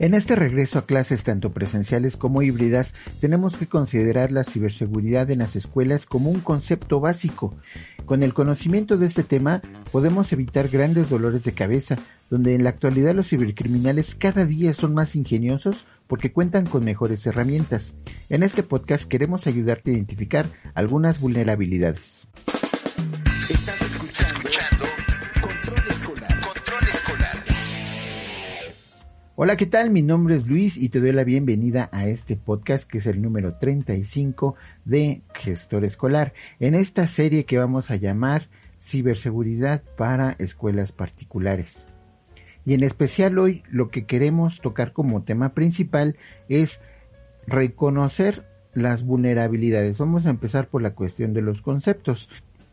En este regreso a clases tanto presenciales como híbridas, tenemos que considerar la ciberseguridad en las escuelas como un concepto básico. Con el conocimiento de este tema, podemos evitar grandes dolores de cabeza, donde en la actualidad los cibercriminales cada día son más ingeniosos porque cuentan con mejores herramientas. En este podcast queremos ayudarte a identificar algunas vulnerabilidades. Hola, ¿qué tal? Mi nombre es Luis y te doy la bienvenida a este podcast que es el número 35 de Gestor Escolar. En esta serie que vamos a llamar Ciberseguridad para Escuelas Particulares. Y en especial hoy lo que queremos tocar como tema principal es reconocer las vulnerabilidades. Vamos a empezar por la cuestión de los conceptos.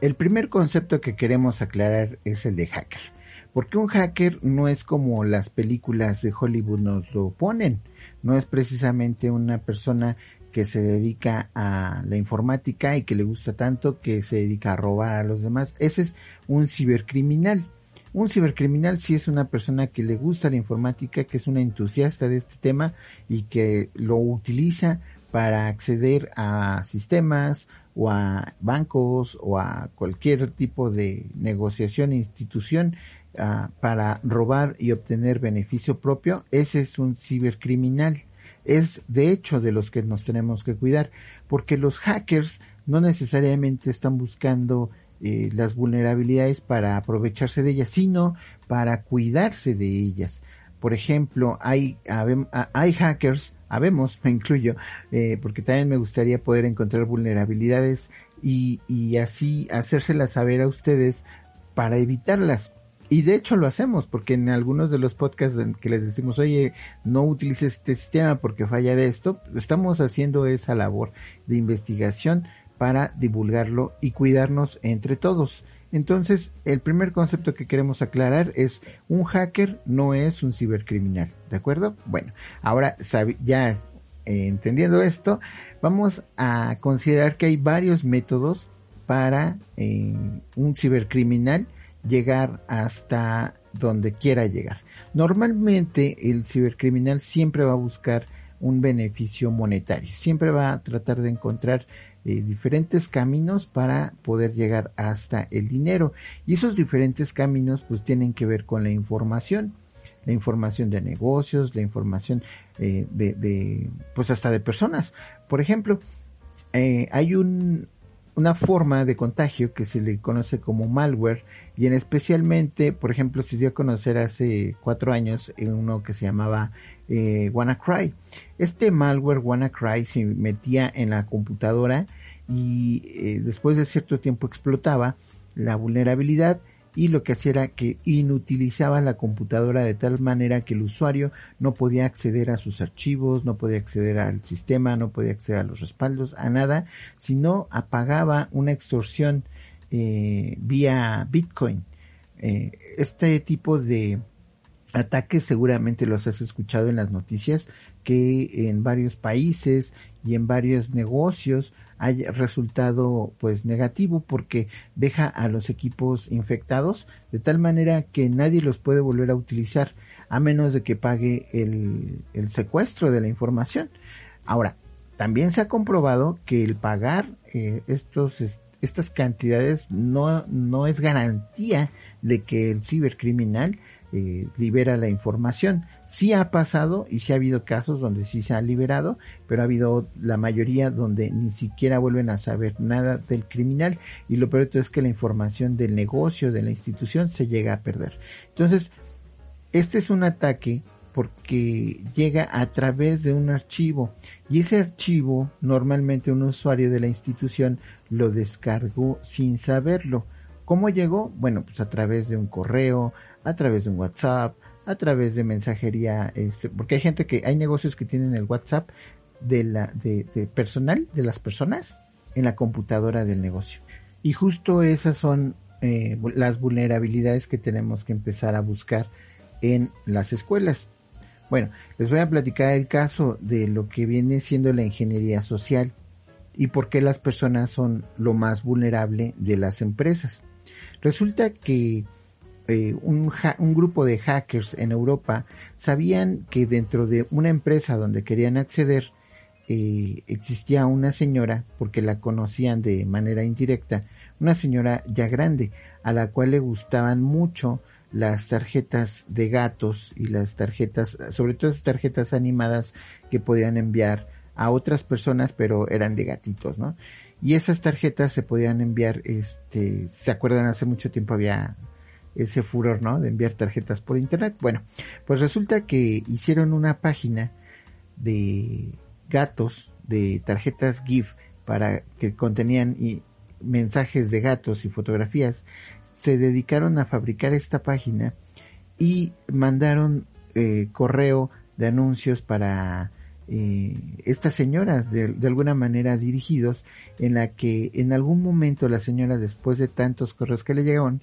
El primer concepto que queremos aclarar es el de hacker. Porque un hacker no es como las películas de Hollywood nos lo ponen. No es precisamente una persona que se dedica a la informática y que le gusta tanto que se dedica a robar a los demás. Ese es un cibercriminal. Un cibercriminal sí es una persona que le gusta la informática, que es una entusiasta de este tema y que lo utiliza para acceder a sistemas o a bancos o a cualquier tipo de negociación e institución Ah, para robar y obtener beneficio propio, ese es un cibercriminal. Es de hecho de los que nos tenemos que cuidar, porque los hackers no necesariamente están buscando eh, las vulnerabilidades para aprovecharse de ellas, sino para cuidarse de ellas. Por ejemplo, hay, hackers, habemos, me incluyo, eh, porque también me gustaría poder encontrar vulnerabilidades y, y así hacérselas saber a ustedes para evitarlas. Y de hecho lo hacemos, porque en algunos de los podcasts que les decimos, oye, no utilices este sistema porque falla de esto, estamos haciendo esa labor de investigación para divulgarlo y cuidarnos entre todos. Entonces, el primer concepto que queremos aclarar es un hacker no es un cibercriminal, ¿de acuerdo? Bueno, ahora ya eh, entendiendo esto, vamos a considerar que hay varios métodos para eh, un cibercriminal llegar hasta donde quiera llegar. Normalmente el cibercriminal siempre va a buscar un beneficio monetario, siempre va a tratar de encontrar eh, diferentes caminos para poder llegar hasta el dinero y esos diferentes caminos pues tienen que ver con la información la información de negocios, la información eh, de, pues hasta de personas. Por ejemplo, eh, hay un, una forma de contagio que se le conoce como malware y en especialmente, por ejemplo, se dio a conocer hace cuatro años uno que se llamaba eh, WannaCry. Este malware WannaCry se metía en la computadora y eh, después de cierto tiempo explotaba la vulnerabilidad y lo que hacía era que inutilizaba la computadora de tal manera que el usuario no podía acceder a sus archivos, no podía acceder al sistema, no podía acceder a los respaldos, a nada, sino apagaba una extorsión eh, vía Bitcoin. Eh, este tipo de ataques seguramente los has escuchado en las noticias que en varios países y en varios negocios haya resultado pues negativo porque deja a los equipos infectados de tal manera que nadie los puede volver a utilizar a menos de que pague el, el secuestro de la información. Ahora, también se ha comprobado que el pagar eh, estos, estas cantidades no, no es garantía de que el cibercriminal eh, libera la información. Sí ha pasado y sí ha habido casos donde sí se ha liberado, pero ha habido la mayoría donde ni siquiera vuelven a saber nada del criminal y lo peor es que la información del negocio, de la institución se llega a perder. Entonces, este es un ataque porque llega a través de un archivo y ese archivo normalmente un usuario de la institución lo descargó sin saberlo ¿Cómo llegó? Bueno, pues a través de un correo, a través de un WhatsApp, a través de mensajería, este, porque hay gente que, hay negocios que tienen el WhatsApp de la, de, personal, de las personas, en la computadora del negocio. Y justo esas son eh, las vulnerabilidades que tenemos que empezar a buscar en las escuelas. Bueno, les voy a platicar el caso de lo que viene siendo la ingeniería social y por qué las personas son lo más vulnerable de las empresas. Resulta que eh, un, grupo de hackers en Europa sabían que dentro de una empresa donde querían acceder eh, existía una señora, porque la conocían de manera indirecta, una señora ya grande, a la cual le gustaban mucho las tarjetas de gatos y las tarjetas, sobre todo esas tarjetas animadas que podían enviar a otras personas, pero eran de gatitos, ¿no? Y esas tarjetas se podían enviar, este, se acuerdan, hace mucho tiempo había ese furor, ¿no? De enviar tarjetas por internet. Bueno, pues resulta que hicieron una página de gatos, de tarjetas GIF, para que contenían mensajes de gatos y fotografías. Se dedicaron a fabricar esta página y mandaron eh, correo de anuncios para eh, estas señoras de, alguna manera dirigidos en la que en algún momento la señora después de tantos correos que le llegaron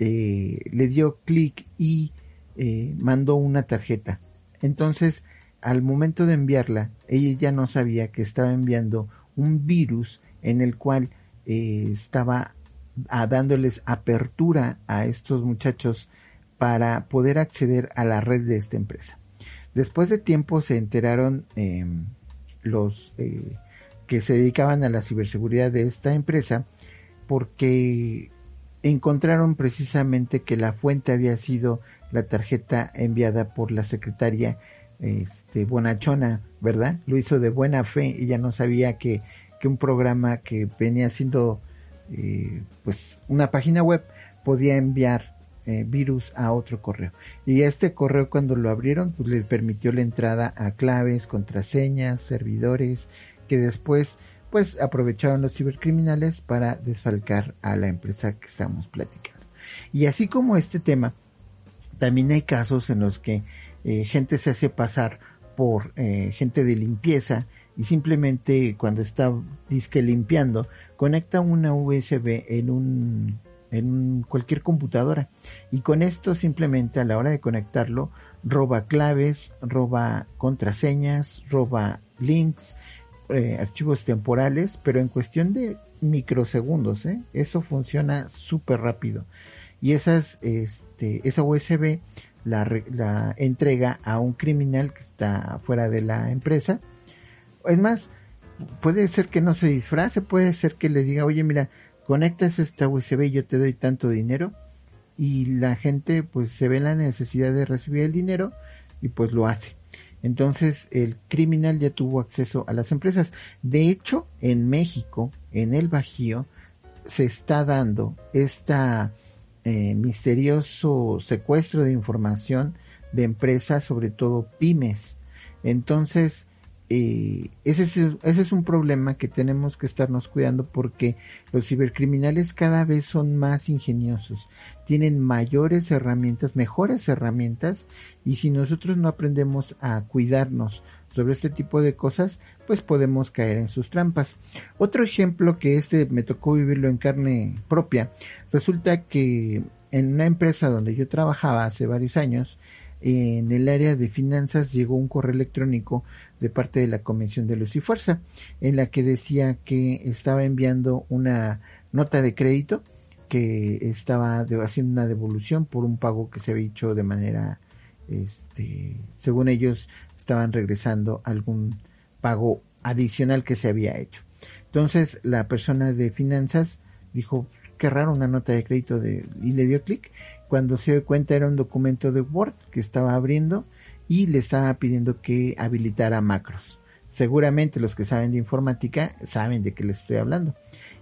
eh, le dio clic y eh, mandó una tarjeta. Entonces al momento de enviarla ella ya no sabía que estaba enviando un virus en el cual estaba dándoles apertura a estos muchachos para poder acceder a la red de esta empresa Después de tiempo se enteraron em, los eh, que se dedicaban a la ciberseguridad de esta empresa porque encontraron precisamente que la fuente había sido la tarjeta enviada por la secretaria este, Bonachona, ¿verdad? Lo hizo de buena fe, ella no sabía que, que un programa que venía siendo eh, pues una página web podía enviar eh, virus a otro correo. Y este correo cuando lo abrieron, pues les permitió la entrada a claves, contraseñas, servidores, que después pues aprovecharon los cibercriminales para desfalcar a la empresa que estamos platicando. Y así como este tema, también hay casos en los que eh, gente se hace pasar por gente de limpieza y simplemente cuando está disque limpiando conecta una USB en un en cualquier computadora. Y con esto simplemente a la hora de conectarlo, roba claves, roba contraseñas, roba links, eh, archivos temporales, pero en cuestión de microsegundos, ¿eh? Eso funciona súper rápido. Y esas, este, esa USB la, la entrega a un criminal que está fuera de la empresa. Es más, puede ser que no se disfrace, puede ser que le diga, oye, mira, conectas esta USB y yo te doy tanto dinero y la gente pues se ve la necesidad de recibir el dinero y pues lo hace. Entonces el criminal ya tuvo acceso a las empresas. De hecho, en México, en el Bajío, se está dando esta eh, misterioso secuestro de información de empresas, sobre todo pymes. Entonces, eh, ese, es, ese es un problema que tenemos que estarnos cuidando porque los cibercriminales cada vez son más ingeniosos, tienen mayores herramientas, mejores herramientas y si nosotros no aprendemos a cuidarnos sobre este tipo de cosas, pues podemos caer en sus trampas. Otro ejemplo que este me tocó vivirlo en carne propia, resulta que en una empresa donde yo trabajaba hace varios años, en el área de finanzas llegó un correo electrónico de parte de la Convención de Luz y Fuerza, en la que decía que estaba enviando una nota de crédito que estaba haciendo una devolución por un pago que se había hecho de manera, este, según ellos, estaban regresando algún pago adicional que se había hecho. Entonces la persona de finanzas dijo, qué raro una nota de crédito de, y le dio clic cuando se dio cuenta era un documento de Word que estaba abriendo y le estaba pidiendo que habilitara macros. Seguramente los que saben de informática saben de qué les estoy hablando.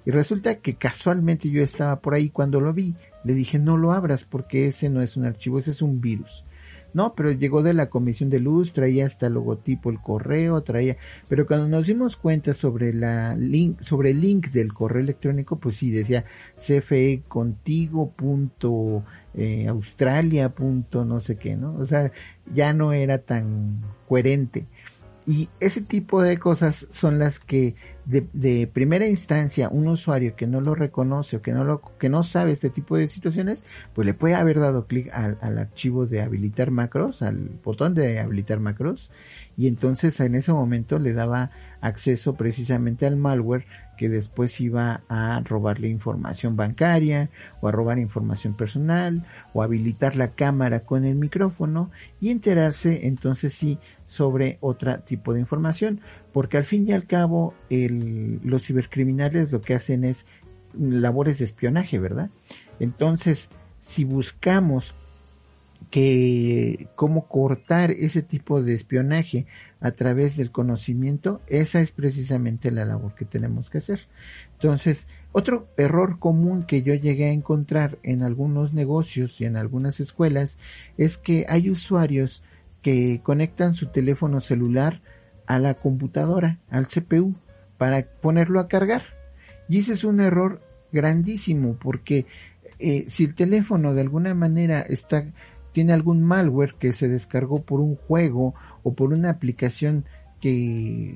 Y resulta que casualmente yo estaba por ahí cuando lo vi. Le dije no lo abras porque ese no es un archivo, ese es un virus. No, pero llegó de la Comisión de Luz, traía hasta el logotipo, el correo, traía, pero cuando nos dimos cuenta sobre la link, sobre el link del correo electrónico, pues sí, decía cfe contigo punto eh, australia punto no sé qué, ¿no? O sea, ya no era tan coherente. Y ese tipo de cosas son las que de, primera instancia un usuario que no lo reconoce o que no lo que no sabe este tipo de situaciones, pues le puede haber dado clic al, archivo de habilitar macros, al botón de habilitar macros, y entonces en ese momento le daba acceso precisamente al malware que después iba a robarle información bancaria o a robar información personal o habilitar la cámara con el micrófono y enterarse entonces sí sobre otro tipo de información porque al fin y al cabo los cibercriminales lo que hacen es labores de espionaje verdad entonces si buscamos que cómo cortar ese tipo de espionaje a través del conocimiento, esa es precisamente la labor que tenemos que hacer. Entonces, otro error común que yo llegué a encontrar en algunos negocios y en algunas escuelas es que hay usuarios que conectan su teléfono celular a la computadora, al CPU, para ponerlo a cargar. Y ese es un error grandísimo porque eh, si el teléfono de alguna manera está tiene algún malware que se descargó por un juego o por una aplicación que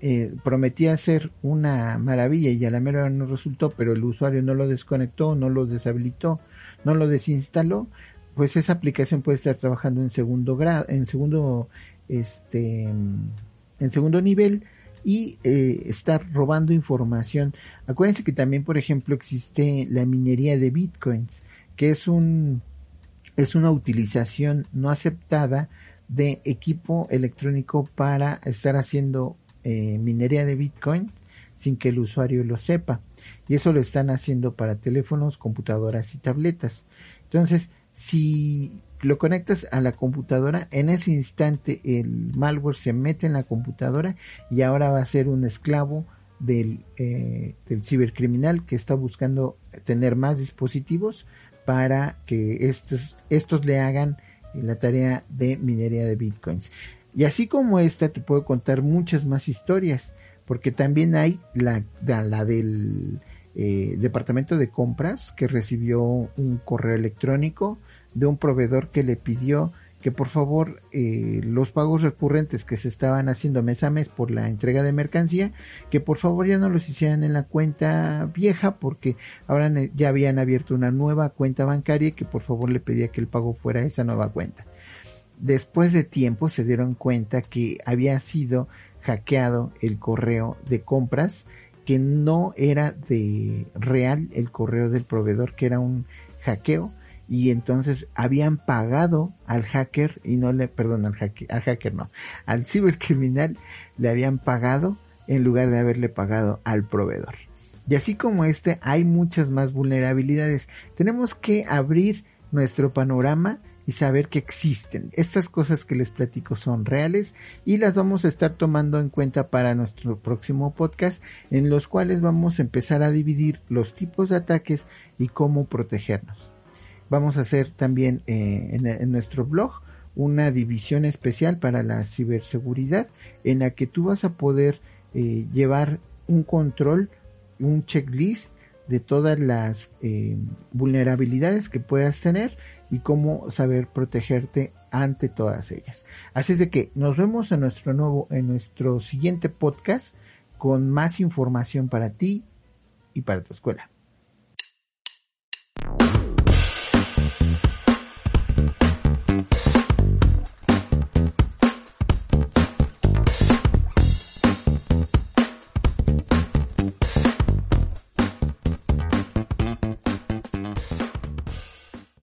eh, prometía ser una maravilla y a la mera no resultó, pero el usuario no lo desconectó, no lo deshabilitó, no lo desinstaló, pues esa aplicación puede estar trabajando en segundo grado, en segundo, este, en segundo nivel y eh, estar robando información. Acuérdense que también, por ejemplo, existe la minería de bitcoins, que es un es una utilización no aceptada de equipo electrónico para estar haciendo eh, minería de Bitcoin sin que el usuario lo sepa. Y eso lo están haciendo para teléfonos, computadoras y tabletas. Entonces, si lo conectas a la computadora, en ese instante el malware se mete en la computadora y ahora va a ser un esclavo del, eh, del cibercriminal que está buscando tener más dispositivos para que estos, estos le hagan la tarea de minería de bitcoins. Y así como esta, te puedo contar muchas más historias, porque también hay la, la del eh, departamento de compras que recibió un correo electrónico de un proveedor que le pidió que por favor eh, los pagos recurrentes que se estaban haciendo mes a mes por la entrega de mercancía, que por favor ya no los hicieran en la cuenta vieja porque ahora ya habían abierto una nueva cuenta bancaria y que por favor le pedía que el pago fuera esa nueva cuenta. Después de tiempo se dieron cuenta que había sido hackeado el correo de compras, que no era de real el correo del proveedor, que era un hackeo, y entonces habían pagado al hacker y no le, perdón, al hacker, al hacker no, al cibercriminal le habían pagado en lugar de haberle pagado al proveedor. Y así como este, hay muchas más vulnerabilidades. Tenemos que abrir nuestro panorama y saber que existen. Estas cosas que les platico son reales y las vamos a estar tomando en cuenta para nuestro próximo podcast en los cuales vamos a empezar a dividir los tipos de ataques y cómo protegernos. Vamos a hacer también eh, en, nuestro blog una división especial para la ciberseguridad en la que tú vas a poder eh, llevar un control, un checklist de todas las eh, vulnerabilidades que puedas tener y cómo saber protegerte ante todas ellas. Así es de que nos vemos en nuestro nuevo, en nuestro siguiente podcast con más información para ti y para tu escuela.